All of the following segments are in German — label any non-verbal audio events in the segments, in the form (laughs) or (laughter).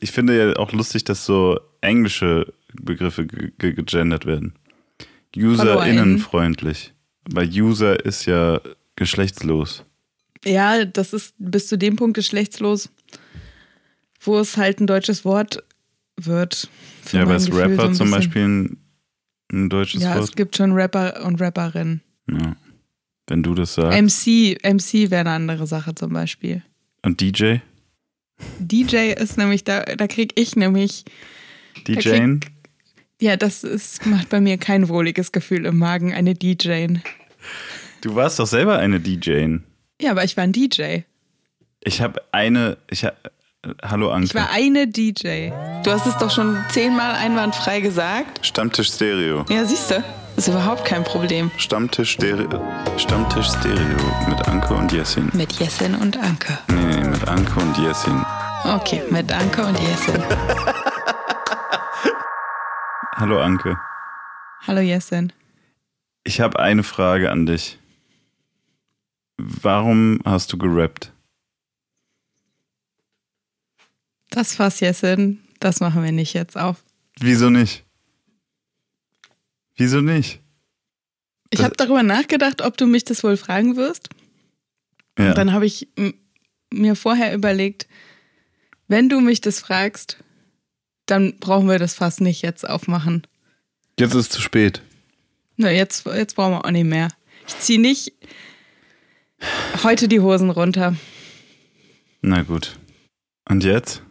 ich finde ja auch lustig, dass so englische Begriffe ge- ge- gegendert werden. UserInnenfreundlich. Weil User ist ja geschlechtslos. Ja, das ist bis zu dem Punkt geschlechtslos, wo es halt ein deutsches Wort wird. Ja, ist Gefühl Rapper so zum. Beispiel ein, ein deutsches Ja, es Wort? gibt schon Rapper und Rapperinnen. Ja. Wenn du das sagst. MC, MC wäre eine andere Sache zum Beispiel. Und DJ? DJ ist nämlich, da, da krieg ich nämlich, DJing? ja, das ist, macht bei mir kein wohliges Gefühl im Magen, eine DJ. Du warst doch selber eine DJ. Ja, aber ich war ein DJ. Ich habe eine. Ich hab, hallo Anke. Ich war eine DJ. Du hast es doch schon zehnmal einwandfrei gesagt. Stammtisch Stereo. Ja, siehst du, ist überhaupt kein Problem. Stammtisch Stereo. Stammtisch Stereo mit Anke und Jessin. Mit Jessin und Anke. Nee, nee, mit Anke und Jessin. Okay, mit Anke und Jessin. (laughs) Hallo Anke. Hallo Jessin. Ich habe eine Frage an dich. Warum hast du gerappt? Das Fass Jessin, das machen wir nicht jetzt auf. Wieso nicht? Wieso nicht? Ich habe darüber nachgedacht, ob du mich das wohl fragen wirst. Ja. Und dann habe ich mir vorher überlegt, wenn du mich das fragst, dann brauchen wir das Fass nicht jetzt aufmachen. Jetzt ist es zu spät. Na, jetzt, jetzt brauchen wir auch nicht mehr. Ich ziehe nicht heute die Hosen runter. Na gut. Und jetzt?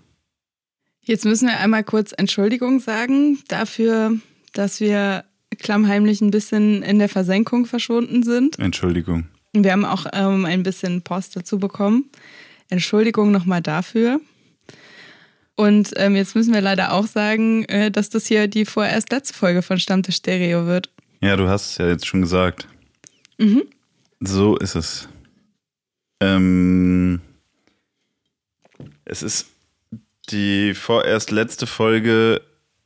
Jetzt müssen wir einmal kurz Entschuldigung sagen dafür, dass wir klammheimlich ein bisschen in der Versenkung verschwunden sind. Entschuldigung. Wir haben auch ähm, ein bisschen Post dazu bekommen. Entschuldigung nochmal dafür. Und ähm, jetzt müssen wir leider auch sagen, äh, dass das hier die vorerst letzte Folge von Stammtisch Stereo wird. Ja, du hast es ja jetzt schon gesagt. Mhm. So ist es. Ähm, es ist die vorerst letzte Folge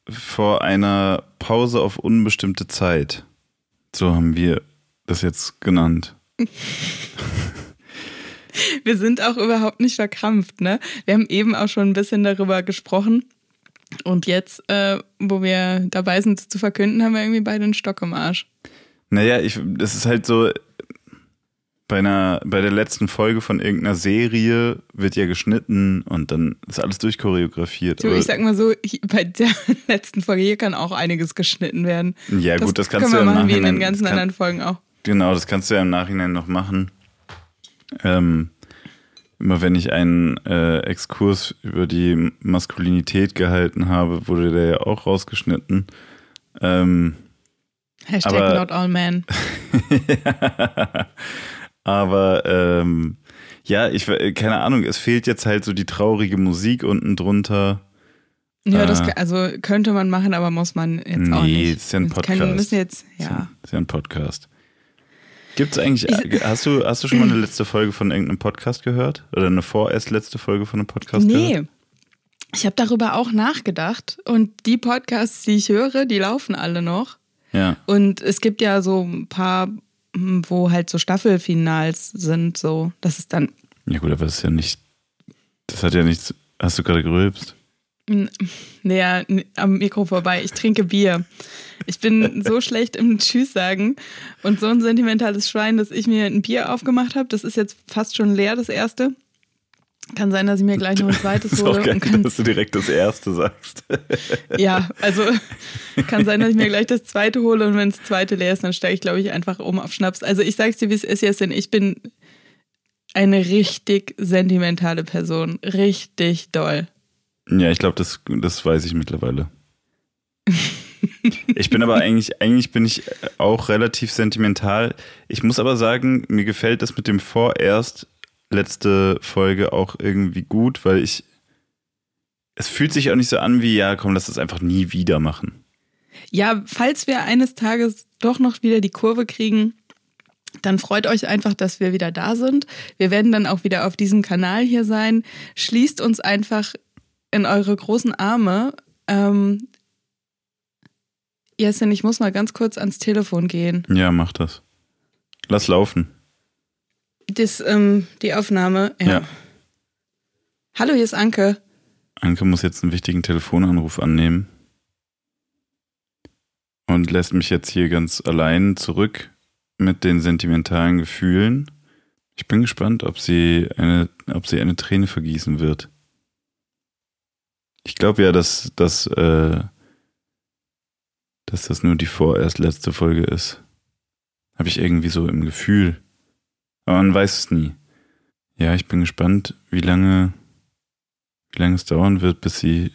vor einer Pause auf unbestimmte Zeit. So haben wir das jetzt genannt. (laughs) (laughs) Wir sind auch überhaupt nicht verkrampft, ne? Wir haben eben auch schon ein bisschen darüber gesprochen. Und jetzt, äh, wo wir dabei sind, es zu verkünden, haben wir irgendwie beide einen Stock im Arsch. Naja, ich, das ist halt so, bei, einer, bei der letzten Folge von irgendeiner Serie wird ja geschnitten und dann ist alles durchchoreografiert. Du, ich sag mal so, bei der (laughs) letzten Folge hier kann auch einiges geschnitten werden. ja, gut, das kannst du ja machen wie in den ganzen das kann, anderen Folgen auch. Genau, das kannst du ja im Nachhinein noch machen. Ähm, immer wenn ich einen äh, Exkurs über die Maskulinität gehalten habe, wurde der ja auch rausgeschnitten. Ähm, Hashtag Aber- not all men. (laughs) aber ähm, ja, ich keine Ahnung, es fehlt jetzt halt so die traurige Musik unten drunter. Ja, das Ah. ka- also könnte man machen, aber muss man jetzt auch Nee, nicht. ist ja ein Wir können- Podcast. müssen jetzt, Ist ja. ist ja ein Podcast. Gibt's eigentlich, Ich- hast du, hast du schon mal eine letzte Folge von irgendeinem Podcast gehört? Oder eine vorerst letzte Folge von einem Podcast gehört? Nee. Ich habe darüber auch nachgedacht und die Podcasts, die ich höre, die laufen alle noch. Ja. Und es gibt ja so ein paar, hm, wo halt so Staffelfinals sind, so. Das ist dann, Ja gut, aber das ist ja nicht, das hat ja nichts, hast du gerade gerülpst? näher am Mikro vorbei. Ich trinke Bier. Ich bin so schlecht im Tschüss sagen und so ein sentimentales Schwein, dass ich mir ein Bier aufgemacht habe. Das ist jetzt fast schon leer, das erste. Kann sein, dass ich mir gleich noch ein zweites hole. geil, Und kann, dass du direkt das erste sagst. ja, also kann sein, dass ich mir gleich das zweite hole und wenn das zweite leer ist, dann steige ich, glaube ich, einfach um auf Schnaps. Also ich sag's dir, wie es ist, Jessin. Ich bin eine richtig sentimentale Person. Richtig doll. Ja, ich glaube, das, das weiß ich mittlerweile. Ich bin aber eigentlich, eigentlich bin ich auch relativ sentimental. Ich muss aber sagen, mir gefällt das mit dem vorerst letzte Folge auch irgendwie gut, weil ich, es fühlt sich auch nicht so an wie, ja, komm, lass das einfach nie wieder machen. Ja, falls wir eines Tages doch noch wieder die Kurve kriegen, dann freut euch einfach, dass wir wieder da sind. Wir werden dann auch wieder auf diesem Kanal hier sein. Schließt uns einfach in eure großen Arme. Ähm, Jessin, ich muss mal ganz kurz ans Telefon gehen. Ja, mach das. Lass laufen. Das, ähm, die Aufnahme. Ja. Ja. Hallo, hier ist Anke. Anke muss jetzt einen wichtigen Telefonanruf annehmen und lässt mich jetzt hier ganz allein zurück mit den sentimentalen Gefühlen. Ich bin gespannt, ob sie eine, ob sie eine Träne vergießen wird. Ich glaube ja, dass, dass, äh, dass das nur die vorerst letzte Folge ist. Habe ich irgendwie so im Gefühl. Aber man weiß es nie. Ja, ich bin gespannt, wie lange, wie lange es dauern wird, bis sie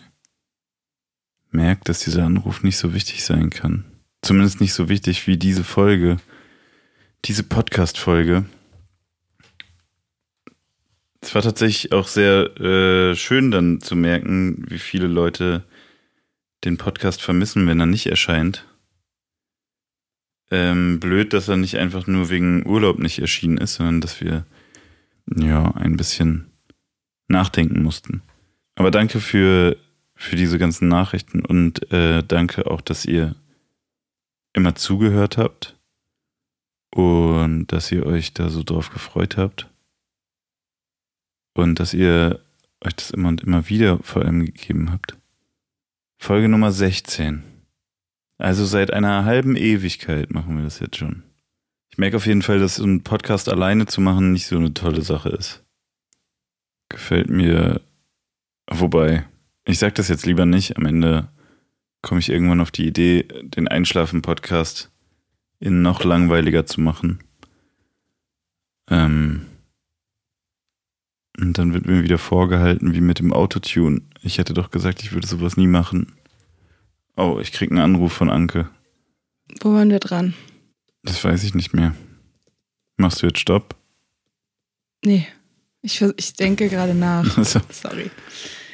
merkt, dass dieser Anruf nicht so wichtig sein kann. Zumindest nicht so wichtig wie diese Folge, diese Podcast-Folge. Es war tatsächlich auch sehr äh, schön dann zu merken, wie viele Leute den Podcast vermissen, wenn er nicht erscheint. Ähm, blöd, dass er nicht einfach nur wegen Urlaub nicht erschienen ist, sondern dass wir ja ein bisschen nachdenken mussten. Aber danke für, für diese ganzen Nachrichten und äh, danke auch, dass ihr immer zugehört habt und dass ihr euch da so drauf gefreut habt und dass ihr euch das immer und immer wieder vor allem gegeben habt. Folge Nummer 16. Also seit einer halben Ewigkeit machen wir das jetzt schon. Ich merke auf jeden Fall, dass ein Podcast alleine zu machen nicht so eine tolle Sache ist. Gefällt mir. Wobei, ich sag das jetzt lieber nicht. Am Ende komme ich irgendwann auf die Idee, den Einschlafen-Podcast in noch langweiliger zu machen. Ähm, und dann wird mir wieder vorgehalten, wie mit dem Autotune. Ich hätte doch gesagt, ich würde sowas nie machen. Oh, ich krieg einen Anruf von Anke. Wo waren wir dran? Das weiß ich nicht mehr. Machst du jetzt Stopp? Nee, ich, ich denke gerade nach. (laughs) Also, Sorry.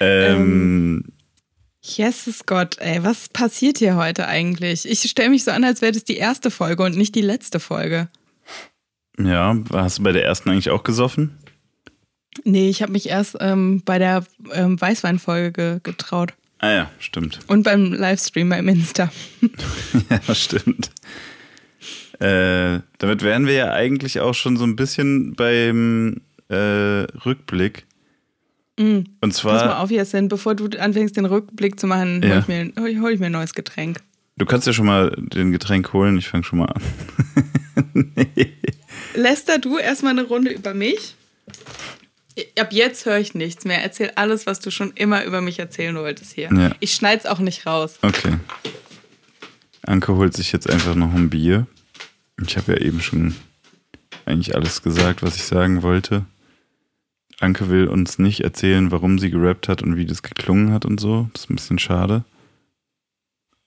ähm, Jesus Gott, ey, was passiert hier heute eigentlich? Ich stelle mich so an, als wäre das die erste Folge und nicht die letzte Folge. ja, hast du bei der ersten eigentlich auch gesoffen? Nee, ich habe mich erst ähm, bei der ähm, Weißweinfolge getraut. Ah ja, stimmt. Und beim Livestream beim Insta. (laughs) ja, stimmt. Äh, damit wären wir ja eigentlich auch schon so ein bisschen beim äh, Rückblick. Mhm. Und Pass mal zwar, auf, Jasin, bevor du anfängst, den Rückblick zu machen, hol, Ja. ich mir, hol, hol ich mir ein neues Getränk. du kannst ja schon mal den Getränk holen, ich fange schon mal an. (laughs) nee. Lester, du erstmal eine Runde über mich. Ab jetzt höre ich nichts mehr. Erzähl alles, was du schon immer über mich erzählen wolltest hier. Ja. Ich schneid's auch nicht raus. Okay. Anke holt sich jetzt einfach noch ein Bier. Ich habe ja eben schon eigentlich alles gesagt, was ich sagen wollte. Anke will uns nicht erzählen, warum sie gerappt hat und wie das geklungen hat und so. Das ist ein bisschen schade.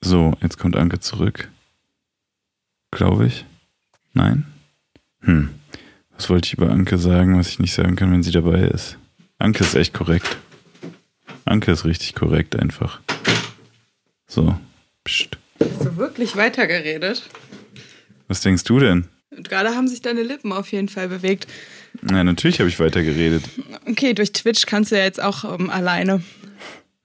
So, jetzt kommt Anke zurück. Glaube ich. Nein? Hm. Was wollte ich über Anke sagen, was ich nicht sagen kann, wenn sie dabei ist? Anke ist echt korrekt. Anke ist richtig korrekt einfach. So. Psst. Hast du wirklich weitergeredet? Was denkst du denn? Und gerade haben sich deine Lippen auf jeden Fall bewegt. Na, natürlich habe ich weiter geredet. Okay, durch Twitch kannst du ja jetzt auch ähm, alleine.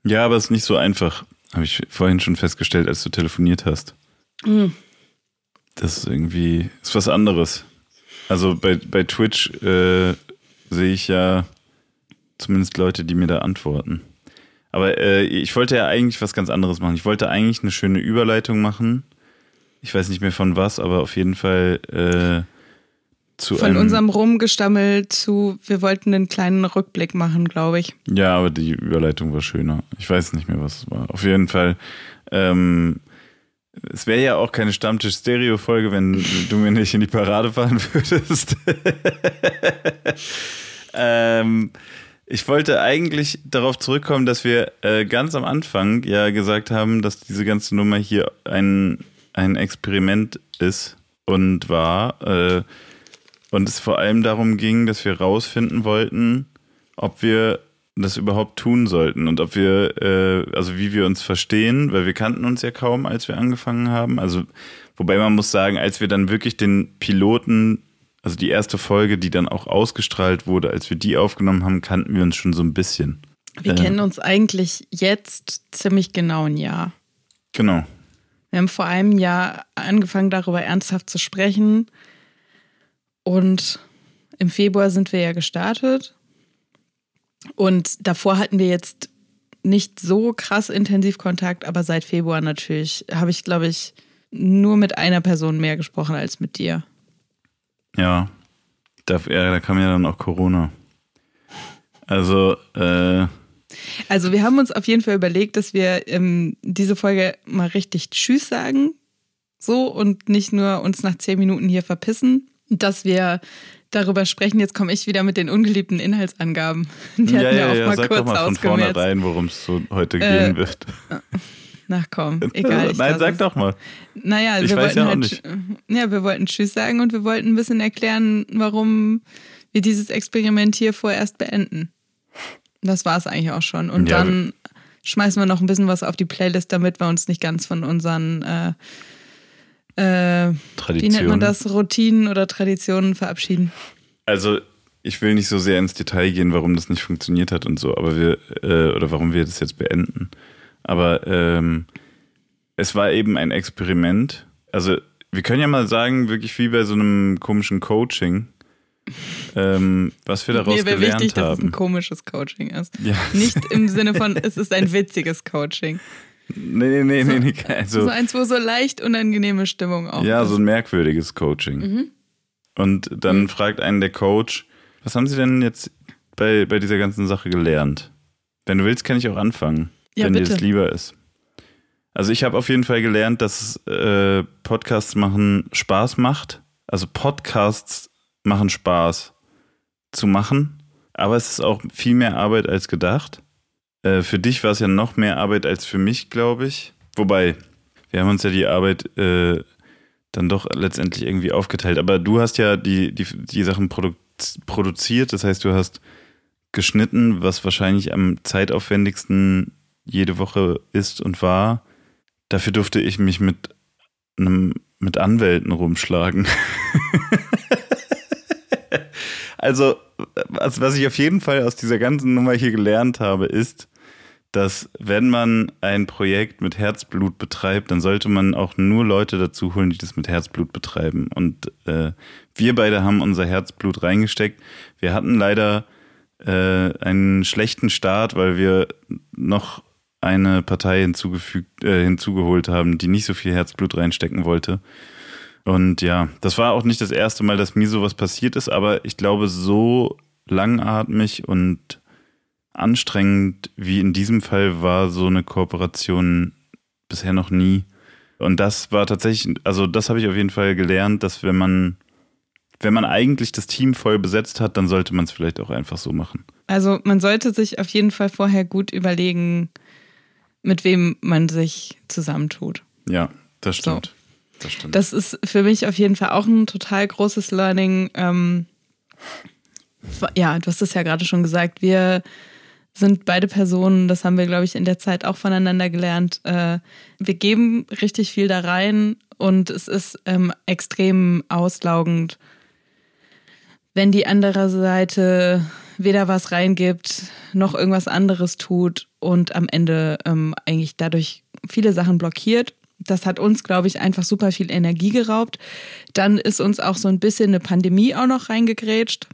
Ja, aber es ist nicht so einfach. Habe ich vorhin schon festgestellt, als du telefoniert hast. Mhm. Das ist irgendwie, ist was anderes. Also bei, bei Twitch äh, sehe ich ja zumindest Leute, die mir da antworten. Aber äh, ich wollte ja eigentlich was ganz anderes machen. Ich wollte eigentlich eine schöne Überleitung machen. Ich weiß nicht mehr von was, aber auf jeden Fall äh, zu Von unserem Rumgestammel zu, wir wollten einen kleinen Rückblick machen, glaube ich. Ja, aber die Überleitung war schöner. Ich weiß nicht mehr, was es war. Auf jeden Fall. Ähm, es wäre ja auch keine Stammtisch-Stereo-Folge, wenn du mir nicht in die Parade fahren würdest. (laughs) ähm, ich wollte eigentlich darauf zurückkommen, dass wir äh, ganz am Anfang ja gesagt haben, dass diese ganze Nummer hier ein, ein Experiment ist und war. Äh, und es vor allem darum ging, dass wir rausfinden wollten, ob wir das überhaupt tun sollten und ob wir, äh, also wie wir uns verstehen, weil wir kannten uns ja kaum, als wir angefangen haben. Also, wobei man muss sagen, als wir dann wirklich den Piloten, also die erste Folge, die dann auch ausgestrahlt wurde, als wir die aufgenommen haben, kannten wir uns schon so ein bisschen. Wir Äh. kennen uns eigentlich jetzt ziemlich genau ein Jahr. Genau. Wir haben vor einem Jahr angefangen, darüber ernsthaft zu sprechen. Und im Februar sind wir ja gestartet. Und davor hatten wir jetzt nicht so krass intensiv Kontakt, aber seit Februar natürlich habe ich, glaube ich, nur mit einer Person mehr gesprochen als mit dir. Ja, da, ja, da kam ja dann auch Corona. Also, äh, Also wir haben uns auf jeden Fall überlegt, dass wir ähm, diese Folge mal richtig Tschüss sagen. So und nicht nur uns nach zehn Minuten hier verpissen. Dass wir darüber sprechen. Jetzt komme ich wieder mit den ungeliebten Inhaltsangaben. Die ja, hatten wir ja, auch ja, mal sag kurz doch mal von vornherein, worum es so heute Äh, gehen wird. Na komm, (laughs) egal. Nein, sag es. doch mal. Naja, Ich wir weiß wollten ja auch halt, nicht. Ja, wir wollten Tschüss sagen und wir wollten ein bisschen erklären, warum wir dieses Experiment hier vorerst beenden. Das war es eigentlich auch schon. Und Ja, dann schmeißen wir noch ein bisschen was auf die Playlist, damit wir uns nicht ganz von unseren, äh, äh, wie nennt man das, Routinen oder Traditionen verabschieden. Also, ich will nicht so sehr ins Detail gehen, warum das nicht funktioniert hat und so, aber wir, äh, oder warum wir das jetzt beenden. Aber ähm, es war eben ein Experiment. Also, wir können ja mal sagen, wirklich wie bei so einem komischen Coaching, ähm, was wir daraus Mir wäre gelernt wichtig, dass es ein haben. komisches Coaching ist. Ja. Nicht im Sinne von, es ist ein witziges Coaching. Nee, nee, nee, nee, nee. So Also, eins, wo so leicht unangenehme Stimmung auch ja, ist. so ein merkwürdiges Coaching. Mhm. Und dann fragt einen der Coach, was haben Sie denn jetzt bei, bei dieser ganzen Sache gelernt? Wenn du willst, kann ich auch anfangen, Ja, wenn dir bitte. das lieber ist. Also ich habe auf jeden Fall gelernt, dass äh, Podcasts machen Spaß macht. Also Podcasts machen Spaß zu machen, aber es ist auch viel mehr Arbeit als gedacht. Äh, für dich war es ja noch mehr Arbeit als für mich, glaube ich. Wobei, wir haben uns ja die Arbeit äh, dann doch letztendlich irgendwie aufgeteilt. Aber du hast ja die, die, die Sachen produ produziert, das heißt, du hast geschnitten, was wahrscheinlich am zeitaufwendigsten jede Woche ist und war. Dafür durfte ich mich mit einem, mit Anwälten rumschlagen. (laughs) also, was, was ich auf jeden Fall aus dieser ganzen Nummer hier gelernt habe, ist, dass wenn man ein Projekt mit Herzblut betreibt, dann sollte man auch nur Leute dazu holen, die das mit Herzblut betreiben. Und äh, wir beide haben unser Herzblut reingesteckt. Wir hatten leider äh, einen schlechten Start, weil wir noch eine Partei hinzugefügt, äh, hinzugeholt haben, die nicht so viel Herzblut reinstecken wollte. Und ja, das war auch nicht das erste Mal, dass mir sowas passiert ist, aber ich glaube, so langatmig und anstrengend wie in diesem Fall war so eine Kooperation bisher noch nie. Und das war tatsächlich, also das habe ich auf jeden Fall gelernt, dass wenn man, wenn man eigentlich das Team voll besetzt hat, dann sollte man es vielleicht auch einfach so machen. Also man sollte sich auf jeden Fall vorher gut überlegen, mit wem man sich zusammentut. Ja, das stimmt. Das stimmt. Das ist für mich auf jeden Fall auch ein total großes Learning. Ähm, ja, du hast es ja gerade schon gesagt. Wir sind beide Personen, das haben wir, glaube ich, in der Zeit auch voneinander gelernt. Äh, wir geben richtig viel da rein und es ist ähm, extrem auslaugend, wenn die andere Seite weder was reingibt, noch irgendwas anderes tut und am Ende ähm, eigentlich dadurch viele Sachen blockiert. Das hat uns, glaube ich, einfach super viel Energie geraubt. Dann ist uns auch so ein bisschen eine Pandemie auch noch reingegrätscht.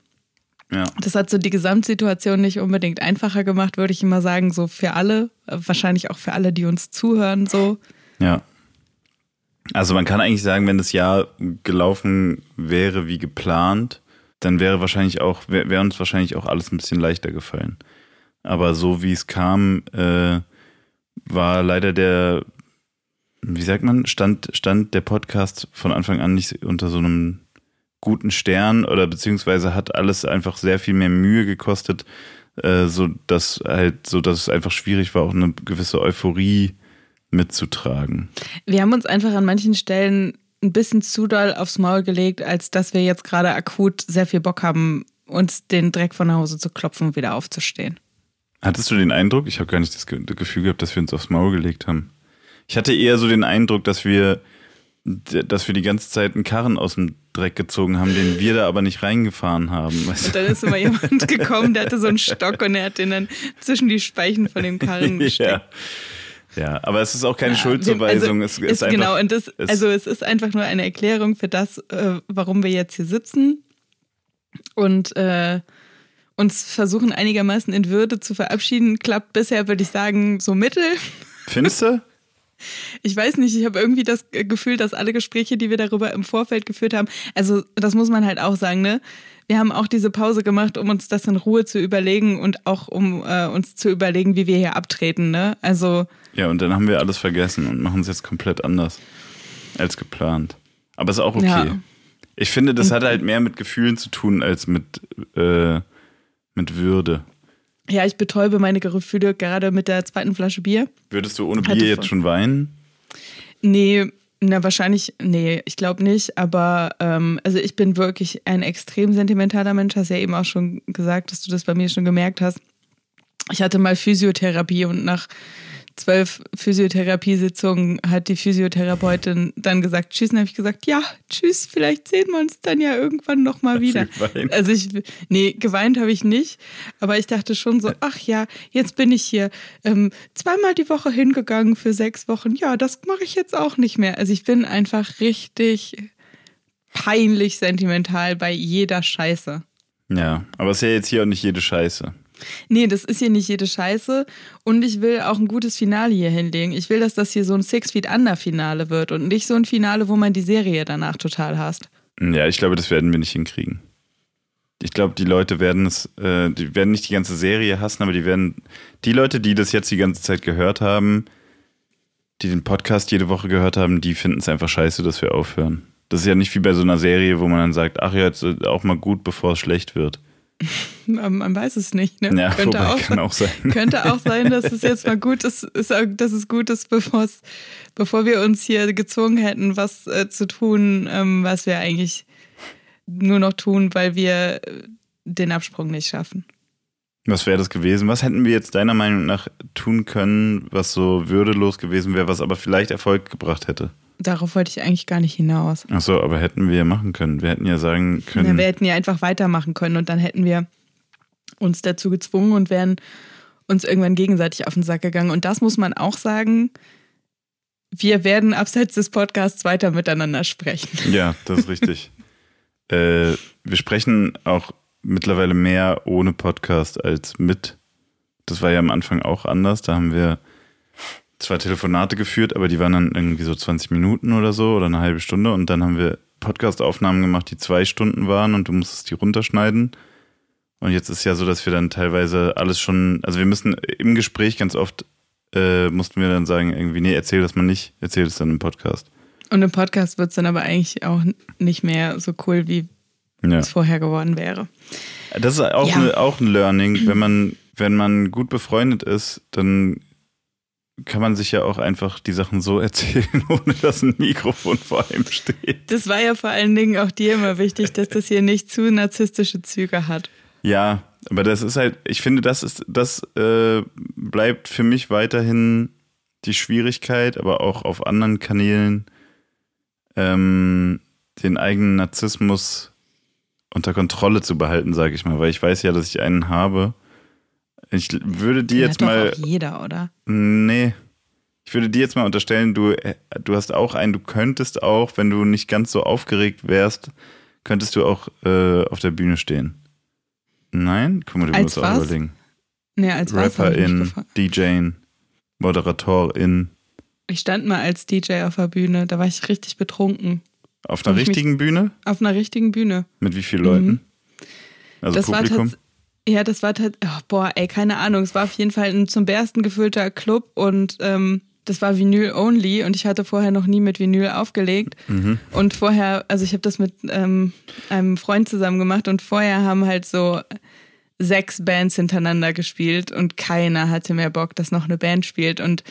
Ja. Das hat so die Gesamtsituation nicht unbedingt einfacher gemacht, würde ich immer sagen, so für alle, wahrscheinlich auch für alle, die uns zuhören, so. Ja. Also man kann eigentlich sagen, wenn das Jahr gelaufen wäre wie geplant, dann wäre wahrscheinlich auch, wäre wär uns wahrscheinlich auch alles ein bisschen leichter gefallen. Aber so wie es kam, äh, war leider der, wie sagt man, stand, stand der Podcast von Anfang an nicht unter so einem guten Stern oder beziehungsweise hat alles einfach sehr viel mehr Mühe gekostet, äh, so dass halt, so dass es einfach schwierig war, auch eine gewisse Euphorie mitzutragen. Wir haben uns einfach an manchen Stellen ein bisschen zu doll aufs Maul gelegt, als dass wir jetzt gerade akut sehr viel Bock haben, uns den Dreck von nach Hause zu klopfen und wieder aufzustehen. Hattest du den Eindruck? Ich habe gar nicht das Gefühl gehabt, dass wir uns aufs Maul gelegt haben. Ich hatte eher so den Eindruck, dass wir, dass wir die ganze Zeit einen Karren aus dem Dreck gezogen haben, den wir da aber nicht reingefahren haben. Weißt (laughs) Und dann ist immer jemand (laughs) gekommen, der hatte so einen Stock und er hat den dann zwischen die Speichen von dem Karren gesteckt. ja. ja, aber es ist auch keine Ja, Schuldzuweisung. Also, es ist, ist, genau, und das, es- also es ist einfach nur eine Erklärung für das, äh, warum wir jetzt hier sitzen. Und, äh, uns versuchen einigermaßen in Würde zu verabschieden. Klappt bisher, würde ich sagen, so mittel. Findest du? (laughs) Ich weiß nicht, ich habe irgendwie das Gefühl, dass alle Gespräche, die wir darüber im Vorfeld geführt haben, also das muss man halt auch sagen, ne? Wir haben auch diese Pause gemacht, um uns das in Ruhe zu überlegen und auch um äh, uns zu überlegen, wie wir hier abtreten, ne? Also. Ja, und dann haben wir alles vergessen und machen es jetzt komplett anders als geplant. Aber ist auch okay. Ja. Ich finde, das hat halt mehr mit Gefühlen zu tun als mit, äh, mit Würde. Ja, ich betäube meine Gefühle gerade mit der zweiten Flasche Bier. Würdest du ohne Bier jetzt schon weinen? Nee, na wahrscheinlich, nee, ich glaube nicht. Aber ähm, also ich bin wirklich ein extrem sentimentaler Mensch. Hast ja eben auch schon gesagt, dass du das bei mir schon gemerkt hast. Ich hatte mal Physiotherapie und nach zwölf Physiotherapiesitzungen hat die Physiotherapeutin dann gesagt, tschüss. Und habe ich gesagt, ja, tschüss, vielleicht sehen wir uns dann ja irgendwann nochmal wieder. Geweint? Also ich, nee, geweint habe ich nicht. Aber ich dachte schon so, (laughs) ach ja, jetzt bin ich hier ähm, zweimal die Woche hingegangen für sechs Wochen. Ja, das mache ich jetzt auch nicht mehr. Also ich bin einfach richtig peinlich sentimental bei jeder Scheiße. Ja, aber es ist ja jetzt hier auch nicht jede Scheiße. Nee, das ist hier nicht jede Scheiße. Und ich will auch ein gutes Finale hier hinlegen. Ich will, dass das hier so ein Six Feet Under Finale wird und nicht so ein Finale, wo man die Serie danach total hasst. Ja, ich glaube, das werden wir nicht hinkriegen. Ich glaube, die Leute werden es, äh, die werden nicht die ganze Serie hassen, aber die werden, die Leute, die das jetzt die ganze Zeit gehört haben, die den Podcast jede Woche gehört haben, die finden es einfach scheiße, dass wir aufhören. Das ist ja nicht wie bei so einer Serie, wo man dann sagt, ach ja, jetzt auch mal gut, bevor es schlecht wird. (laughs) Man weiß es nicht. Ne? Ja, könnte, auch, kann auch sein. (laughs) könnte auch sein, dass es jetzt mal gut ist, ist dass es gut ist, bevor wir uns hier gezwungen hätten, was äh, zu tun, ähm, was wir eigentlich nur noch tun, weil wir äh, den Absprung nicht schaffen. Was wäre das gewesen? Was hätten wir jetzt deiner Meinung nach tun können, was so würdelos gewesen wäre, was aber vielleicht Erfolg gebracht hätte? Darauf wollte ich eigentlich gar nicht hinaus. Ach so, aber hätten wir machen können. Wir hätten ja sagen können. Ja, wir hätten ja einfach weitermachen können und dann hätten wir uns dazu gezwungen und wären uns irgendwann gegenseitig auf den Sack gegangen. Und das muss man auch sagen. Wir werden abseits des Podcasts weiter miteinander sprechen. (laughs) Ja, das ist richtig. (laughs) äh, wir sprechen auch mittlerweile mehr ohne Podcast als mit. Das war ja am Anfang auch anders. Da haben wir zwei Telefonate geführt, aber die waren dann irgendwie so 20 Minuten oder so oder eine halbe Stunde und dann haben wir Podcast-Aufnahmen gemacht, die zwei Stunden waren und du musstest die runterschneiden. Und jetzt ist ja so, dass wir dann teilweise alles schon, also wir müssen im Gespräch ganz oft, äh, mussten wir dann sagen, irgendwie, nee, erzähl das mal nicht, erzähl das dann im Podcast. Und im Podcast wird es dann aber eigentlich auch nicht mehr so cool, wie ja. es vorher geworden wäre. Das ist auch, ja. eine, auch ein Learning, wenn man, wenn man gut befreundet ist, dann kann man sich ja auch einfach die Sachen so erzählen, (laughs) ohne dass ein Mikrofon vor einem steht. Das war ja vor allen Dingen auch dir immer wichtig, dass das hier nicht zu narzisstische Züge hat. Ja, aber das ist halt, ich finde, das ist, das äh, bleibt für mich weiterhin die Schwierigkeit, aber auch auf anderen Kanälen ähm, den eigenen Narzissmus unter Kontrolle zu behalten, sage ich mal, weil ich weiß ja, dass ich einen habe ich würde dir jetzt mal. Doch auch jeder, oder? Nee. Ich würde dir jetzt mal unterstellen, du, äh, du hast auch einen, du könntest auch, wenn du nicht ganz so aufgeregt wärst, könntest du auch äh, auf der Bühne stehen. Nein? Guck mal, du als musst auch überlegen. Nee, als Rapperin, DJin, Moderatorin. Ich stand mal als DJ auf der Bühne, da war ich richtig betrunken. Auf einer richtigen Bühne? Auf einer richtigen Bühne. Mit wie vielen Leuten? Mhm. Also das Publikum? War ja, das war tatsächlich, oh, boah, ey, keine Ahnung. Es war auf jeden Fall ein zum Bersten gefüllter Club und ähm, das war Vinyl only und ich hatte vorher noch nie mit Vinyl aufgelegt. Mhm. Und vorher, also ich habe das mit ähm, einem Freund zusammen gemacht und vorher haben halt so sechs Bands hintereinander gespielt und keiner hatte mehr Bock, dass noch eine Band spielt. Und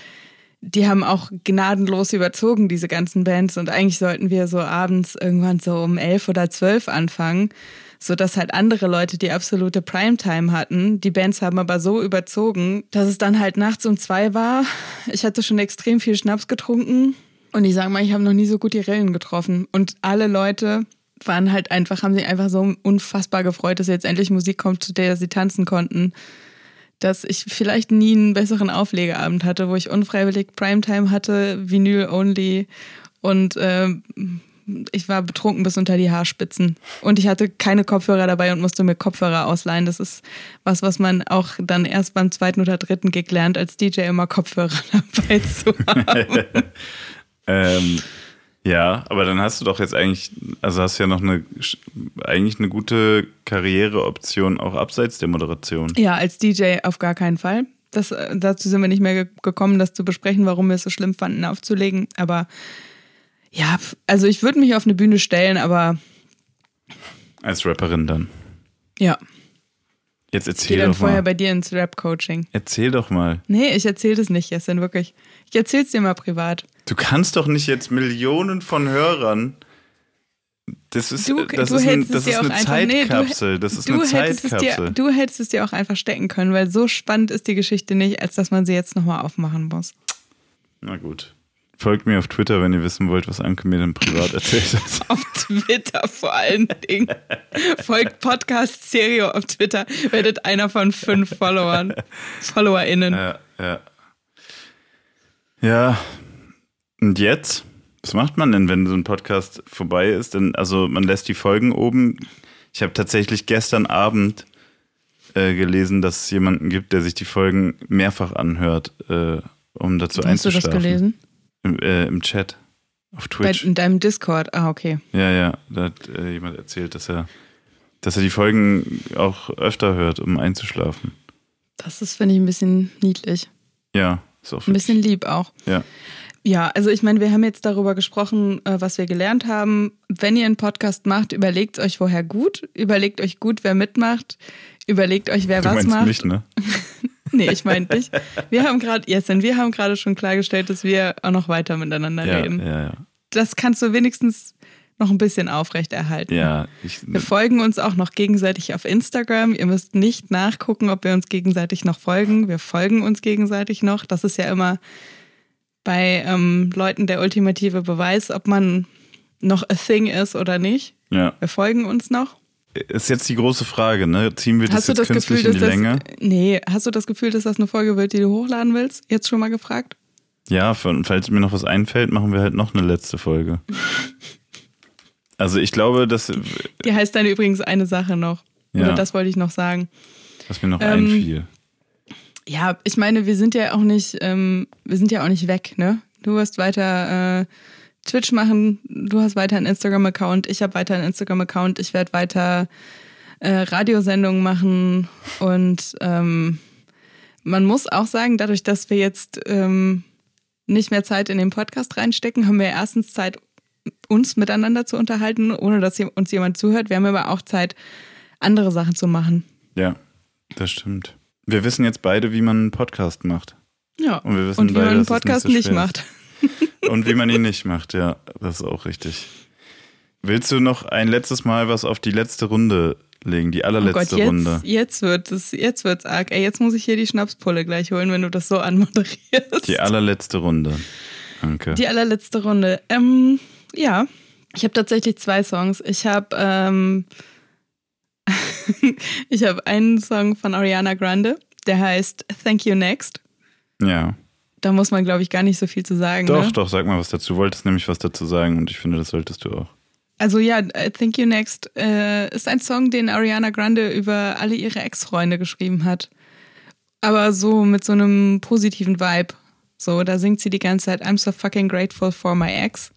die haben auch gnadenlos überzogen, diese ganzen Bands. Und eigentlich sollten wir so abends irgendwann so um elf oder zwölf anfangen so dass halt andere Leute die absolute Primetime hatten. Die Bands haben aber so überzogen, dass es dann halt nachts um zwei war. Ich hatte schon extrem viel Schnaps getrunken und ich sage mal, ich habe noch nie so gut die Rillen getroffen. Und alle Leute waren halt einfach, haben sich einfach so unfassbar gefreut, dass jetzt endlich Musik kommt, zu der sie tanzen konnten. Dass ich vielleicht nie einen besseren Auflegeabend hatte, wo ich unfreiwillig Primetime hatte, Vinyl only und äh, ich war betrunken bis unter die Haarspitzen. Und ich hatte keine Kopfhörer dabei und musste mir Kopfhörer ausleihen. Das ist was, was man auch dann erst beim zweiten oder dritten Gig lernt, als DJ immer Kopfhörer (laughs) dabei zu haben. (laughs) ähm, ja, aber dann hast du doch jetzt eigentlich, also hast du ja noch eine, eigentlich eine gute Karriereoption auch abseits der Moderation. Ja, als DJ auf gar keinen Fall. Das, äh, dazu sind wir nicht mehr gekommen, das zu besprechen, warum wir es so schlimm fanden, aufzulegen. Aber ja, also ich würde mich auf eine Bühne stellen, aber. Als Rapperin dann. Ja. Jetzt erzähl Geh dann doch vorher mal. bei dir ins Rap-Coaching. Erzähl doch mal. Nee, ich erzähl das nicht, Jessin, wirklich. Ich erzähl's dir mal privat. Du kannst doch nicht jetzt Millionen von Hörern. Das ist, Du- das du ist, ein, das ist eine einfach- nee, du- Zeitkapsel. das ist eine hättest, es dir, Zeitkapsel. du hättest es dir auch einfach stecken können, weil so spannend ist die Geschichte nicht, als dass man sie jetzt nochmal aufmachen muss. Na gut. Folgt mir auf Twitter, wenn ihr wissen wollt, was Anke mir denn privat erzählt hat. (laughs) Auf Twitter vor allen Dingen. Folgt Podcast Stereo auf Twitter, werdet einer von fünf Followern, FollowerInnen. Ja, ja. Ja. Und jetzt? Was macht man denn, wenn so ein Podcast vorbei ist? Denn, also man lässt die Folgen oben. Ich habe tatsächlich gestern Abend äh, gelesen, dass es jemanden gibt, der sich die Folgen mehrfach anhört, äh, um dazu Hast du das einzuschlafen. gelesen? Im, äh, Im Chat. Auf Bei, Twitch. in deinem Discord. Ah, okay. Ja, ja. Da hat äh, jemand erzählt, dass er, dass er die Folgen auch öfter hört, um einzuschlafen. Das ist, finde ich, ein bisschen niedlich. Ja, ist auch Ein bisschen lieb auch. Ja. Ja, also ich meine, wir haben jetzt darüber gesprochen, äh, was wir gelernt haben. Wenn ihr einen Podcast macht, überlegt euch vorher gut. Überlegt euch gut, wer mitmacht. Überlegt euch, wer Du was meinst macht. mich, ne? (laughs) Nee, ich meine dich. Wir haben gerade, Jessin, wir haben gerade schon klargestellt, dass wir auch noch weiter miteinander Ja, reden. ja, ja. Das kannst du wenigstens noch ein bisschen aufrechterhalten. Ja, ich, Wir folgen uns auch noch gegenseitig auf Instagram. Ihr müsst nicht nachgucken, ob wir uns gegenseitig noch folgen. Wir folgen uns gegenseitig noch. Das ist ja immer bei ähm, Leuten der ultimative Beweis, ob man noch a thing ist oder nicht. ja. Wir folgen uns noch. Ist jetzt die große Frage, ne? Ziehen wir das Hast jetzt das künstlich Gefühl, in die das. Länge? Nee, hast du das Gefühl, dass das eine Folge wird, die du hochladen willst? Jetzt schon mal gefragt? Ja, falls mir noch was einfällt, machen wir halt noch eine letzte Folge. (laughs) Also ich glaube, dass Die heißt dann übrigens eine Sache noch. Oder Ja. das wollte ich noch sagen. was mir noch Ähm, einfiel. Ja, ich meine, wir sind ja auch nicht, ähm, wir sind ja auch nicht weg, ne? Du wirst weiter äh, Twitch machen, du hast weiter einen Instagram-Account, ich habe weiter einen Instagram-Account, ich werde weiter äh, Radiosendungen machen und ähm, man muss auch sagen, dadurch, dass wir jetzt ähm, nicht mehr Zeit in den Podcast reinstecken, haben wir erstens Zeit, uns miteinander zu unterhalten, ohne dass uns jemand zuhört. Wir haben aber auch Zeit, andere Sachen zu machen. Ja, das stimmt. Wir wissen jetzt beide, wie man einen Podcast macht. Ja, Und wir wissen und wie beide, man einen es nicht Podcast so nicht macht. Und wie man ihn nicht macht, ja, das ist auch richtig. Willst du noch ein letztes Mal was auf die letzte Runde legen, die Oh allerletzte Gott, Runde? jetzt, jetzt wird es, jetzt wird's arg. Ey, jetzt muss ich hier die Schnapspulle gleich holen, wenn du das so anmoderierst. Die allerletzte Runde. Danke. Die allerletzte Runde. Ähm, ja, ich habe tatsächlich zwei Songs. Ich habe ähm, (laughs) ich habe einen Song von Ariana Grande, der heißt Thank You Next. ja. Da muss man, glaube ich, gar nicht so viel zu sagen. Doch, ne? doch, sag mal was dazu. Du wolltest nämlich was dazu sagen und ich finde, das solltest du auch. Also ja, äh, Thank You Next äh, ist ein Song, den Ariana Grande über alle ihre Ex-Freunde geschrieben hat. Aber so mit so einem positiven Vibe. So, da singt sie die ganze Zeit I'm so fucking grateful for my ex.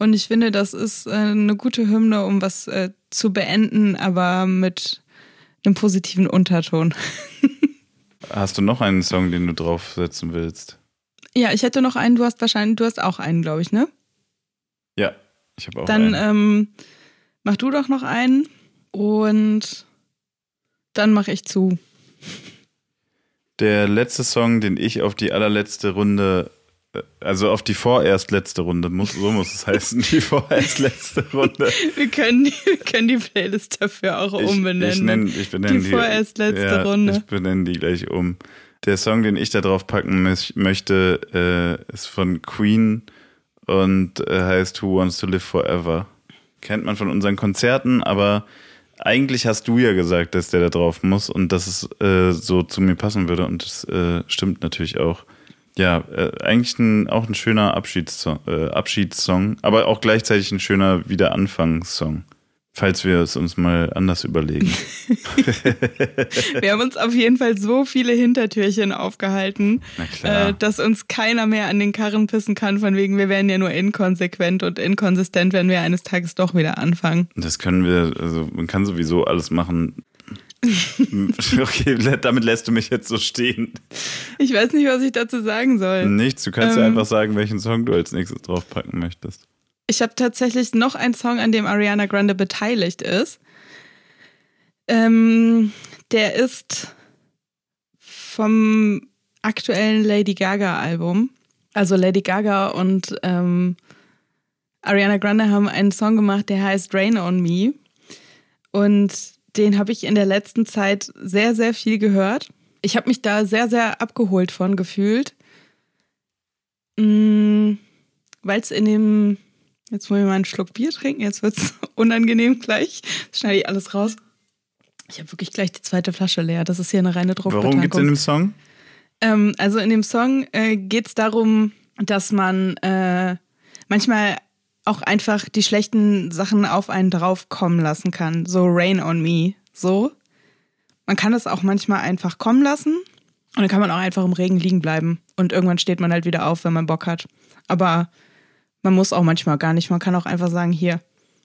Und ich finde, das ist äh, eine gute Hymne, um was äh, zu beenden, aber mit einem positiven Unterton. (laughs) Hast du noch einen Song, den du draufsetzen willst? Ja, ich hätte noch einen, du hast wahrscheinlich, du hast auch einen, glaube ich, ne? Ja, ich habe auch Dann einen. ähm, mach du doch noch einen und dann mache ich zu. Der letzte Song, den ich auf die allerletzte Runde, also auf die vorerst letzte Runde, muss, so muss es heißen, die vorerst letzte Runde. Wir können die, wir können die Playlist dafür auch Ich, umbenennen. ich, nenn, ich benenne Die vorerst letzte ja, Runde. Ich benenne die gleich um. Der Song, den ich da drauf packen mö- möchte, äh, ist von Queen und äh, heißt Who Wants to Live Forever. Kennt man von unseren Konzerten, aber eigentlich hast du ja gesagt, dass der da drauf muss und dass es äh, so zu mir passen würde und das äh, stimmt natürlich auch. Ja, äh, eigentlich ein, auch ein schöner Abschiedssong, äh, Abschiedssong, aber auch gleichzeitig ein schöner Wiederanfangssong. Falls wir es uns mal anders überlegen. (laughs) wir haben uns auf jeden Fall so viele Hintertürchen aufgehalten, äh, dass uns keiner mehr an den Karren pissen kann, von wegen, wir werden ja nur inkonsequent und inkonsistent, wenn wir eines Tages doch wieder anfangen. Das können wir, also man kann sowieso alles machen. (laughs) okay, damit lässt du mich jetzt so stehen. Ich weiß nicht, was ich dazu sagen soll. Nichts, du kannst ähm, ja einfach sagen, welchen Song du als nächstes draufpacken möchtest. Ich habe tatsächlich noch einen Song, an dem Ariana Grande beteiligt ist. Ähm, der ist vom aktuellen Lady Gaga Album. Also Lady Gaga und ähm, Ariana Grande haben einen Song gemacht, der heißt Rain on Me. Und den habe ich in der letzten Zeit sehr, sehr viel gehört. Ich habe mich da sehr, sehr abgeholt von gefühlt. Mm, Weil es in dem Jetzt wollen wir mal einen Schluck Bier trinken. Jetzt wird es (laughs) unangenehm gleich. Jetzt schneide ich alles raus. Ich habe wirklich gleich die zweite Flasche leer. Das ist hier eine reine Druckbetankung. Warum geht es in dem Song? Ähm, also in dem Song äh, geht es darum, dass man äh, manchmal auch einfach die schlechten Sachen auf einen draufkommen lassen kann. So Rain on Me. So. Man kann das auch manchmal einfach kommen lassen. Und dann kann man auch einfach im Regen liegen bleiben. Und irgendwann steht man halt wieder auf, wenn man Bock hat. Aber man muss auch manchmal gar nicht. Man kann auch einfach sagen, hier,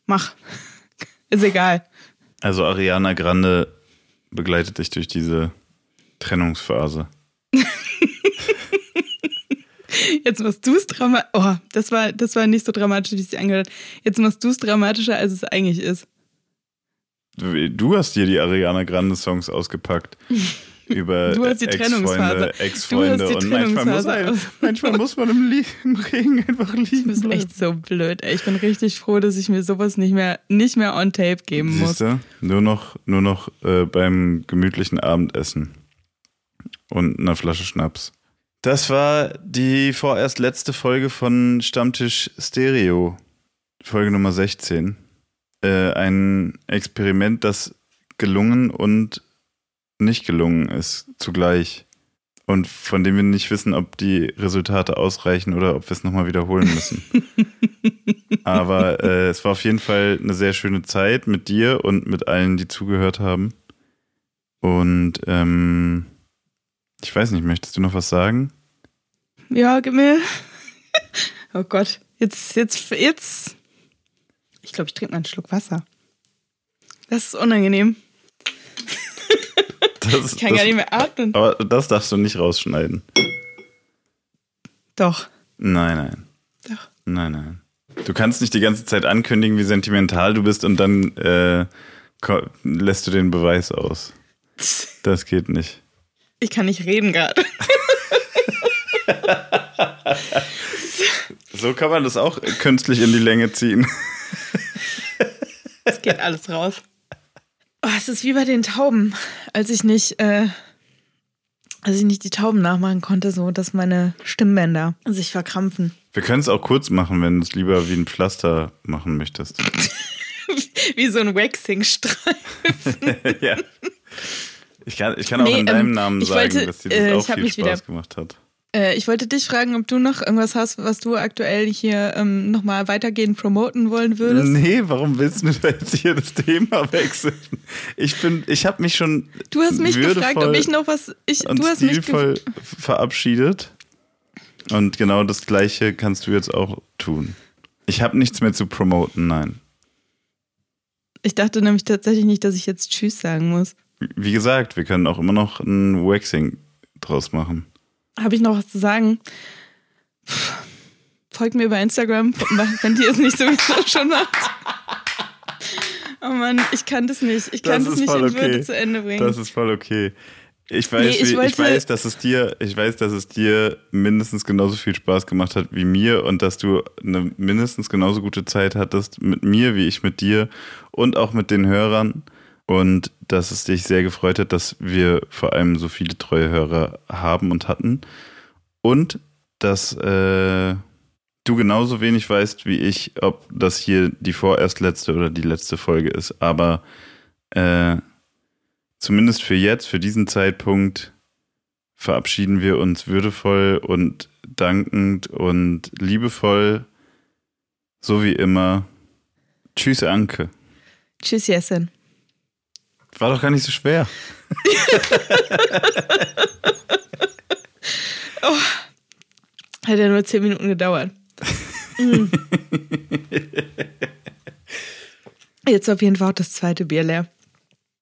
mach. (laughs) Ist egal. Also Ariana Grande begleitet dich durch diese Trennungsphase. (laughs) Jetzt machst du es dramatisch. Oh, das war, das war nicht so dramatisch, wie es sich angehört hat. Jetzt machst du es dramatischer, als es eigentlich ist. Du hast dir die Ariana Grande Songs ausgepackt. (laughs) über du hast die Trennungsphase. Ex-Freunde und manchmal muss, ein, (laughs) manchmal muss man im, im, Regen einfach liegen. Das ist echt so blöd. Ey. Ich bin richtig froh, dass ich mir sowas nicht mehr, nicht mehr on tape geben muss. Siehste? Nur noch, nur noch äh, beim gemütlichen Abendessen und einer Flasche Schnaps. Das war die vorerst letzte Folge von Stammtisch Stereo, Folge Nummer 16. Äh, ein Experiment, das gelungen und nicht gelungen ist zugleich. Und von dem wir nicht wissen, ob die Resultate ausreichen oder ob wir es nochmal wiederholen müssen. (laughs) Aber äh, es war auf jeden Fall eine sehr schöne Zeit mit dir und mit allen, die zugehört haben. Und ähm, ich weiß nicht, möchtest du noch was sagen? Ja, gib mir. (laughs) Oh Gott, jetzt, jetzt, jetzt. Ich glaube, ich trinke mal einen Schluck Wasser. Das ist unangenehm. (laughs) Das, (laughs) ich kann das, gar nicht mehr atmen. Aber das darfst du nicht rausschneiden. Doch. Nein, nein. Doch. Nein, nein. Du kannst nicht die ganze Zeit ankündigen, wie sentimental du bist und dann äh, lässt du den Beweis aus. Das geht nicht. Ich kann nicht reden gerade. (laughs) so kann man das auch künstlich in die Länge ziehen. Es geht alles raus. Oh, es ist wie bei den Tauben, als ich nicht, äh, als ich nicht die Tauben nachmachen konnte, so dass meine Stimmbänder sich verkrampfen. Wir können es auch kurz machen, wenn du es lieber wie ein Pflaster machen möchtest. (laughs) wie so ein Waxing-Streifen. (laughs) ja. Ich kann, ich kann auch nee, in deinem ähm, Namen sagen, wollte, dass dir das äh, auch viel Spaß wieder, gemacht hat. Äh, ich wollte dich fragen, ob du noch irgendwas hast, was du aktuell hier ähm, nochmal weitergehend promoten wollen würdest. Nee, warum willst du jetzt hier das Thema wechseln? Ich bin, ich habe mich schon. Du hast mich gefragt, ob ich noch was. Ich, du hast mich verabschiedet. Und genau das Gleiche kannst du jetzt auch tun. Ich habe nichts mehr zu promoten, nein. Ich dachte nämlich tatsächlich nicht, dass ich jetzt Tschüss sagen muss. Wie gesagt, wir können auch immer noch ein Waxing draus machen. Habe ich noch was zu sagen? Folgt mir über Instagram, wenn ihr es nicht sowieso (laughs) schon macht. Oh Mann, ich kann das nicht. Ich kann das, das nicht in okay. Würde zu Ende bringen. Das ist voll okay. Ich weiß, nee, ich, wie, ich, weiß, dass es dir, ich weiß, dass es dir mindestens genauso viel Spaß gemacht hat wie mir und dass du eine mindestens genauso gute Zeit hattest mit mir wie ich mit dir und auch mit den Hörern und dass es dich sehr gefreut hat, dass wir vor allem so viele treue Hörer haben und hatten. Und dass äh, du genauso wenig weißt wie ich, ob das hier die vorerst letzte oder die letzte Folge ist. Aber äh, zumindest für jetzt, für diesen Zeitpunkt, verabschieden wir uns würdevoll und dankend und liebevoll, so wie immer. Tschüss, Anke. Tschüss, Jessen. War doch gar nicht so schwer. (laughs) oh. Hat ja nur zehn Minuten gedauert. Mm. (laughs) Jetzt auf jeden Fall auch das zweite Bier leer.